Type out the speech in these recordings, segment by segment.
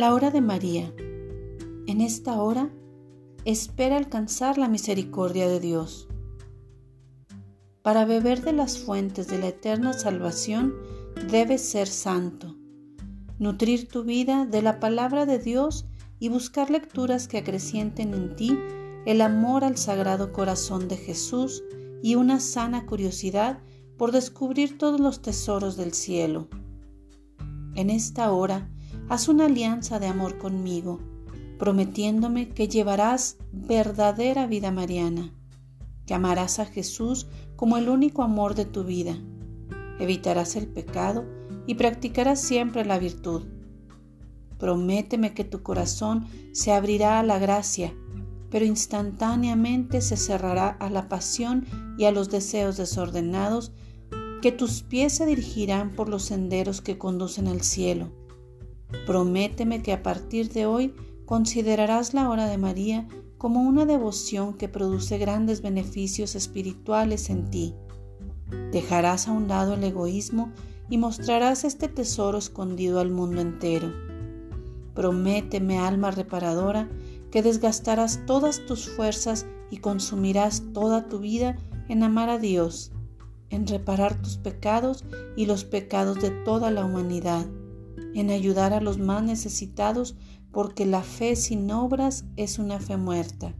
La hora de María. En esta hora espera alcanzar la misericordia de Dios. Para beber de las fuentes de la eterna salvación debes ser santo, nutrir tu vida de la palabra de Dios y buscar lecturas que acrecienten en ti el amor al sagrado corazón de Jesús y una sana curiosidad por descubrir todos los tesoros del cielo. En esta hora, haz una alianza de amor conmigo, prometiéndome que llevarás verdadera vida mariana, que amarás a Jesús como el único amor de tu vida, evitarás el pecado y practicarás siempre la virtud. Prométeme que tu corazón se abrirá a la gracia, pero instantáneamente se cerrará a la pasión y a los deseos desordenados, que tus pies se dirigirán por los senderos que conducen al cielo Prométeme que a partir de hoy considerarás la hora de María como una devoción que produce grandes beneficios espirituales en ti. Dejarás a un lado el egoísmo y mostrarás este tesoro escondido al mundo entero. Prométeme, alma reparadora, que desgastarás todas tus fuerzas y consumirás toda tu vida en amar a Dios, en reparar tus pecados y los pecados de toda la humanidad en ayudar a los más necesitados, porque la fe sin obras es una fe muerta.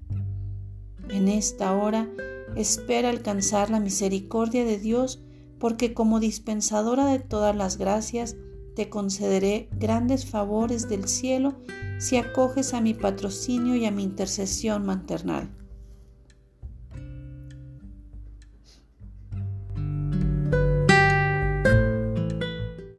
En esta hora espera alcanzar la misericordia de Dios, porque como dispensadora de todas las gracias, te concederé grandes favores del cielo si acoges a mi patrocinio y a mi intercesión maternal.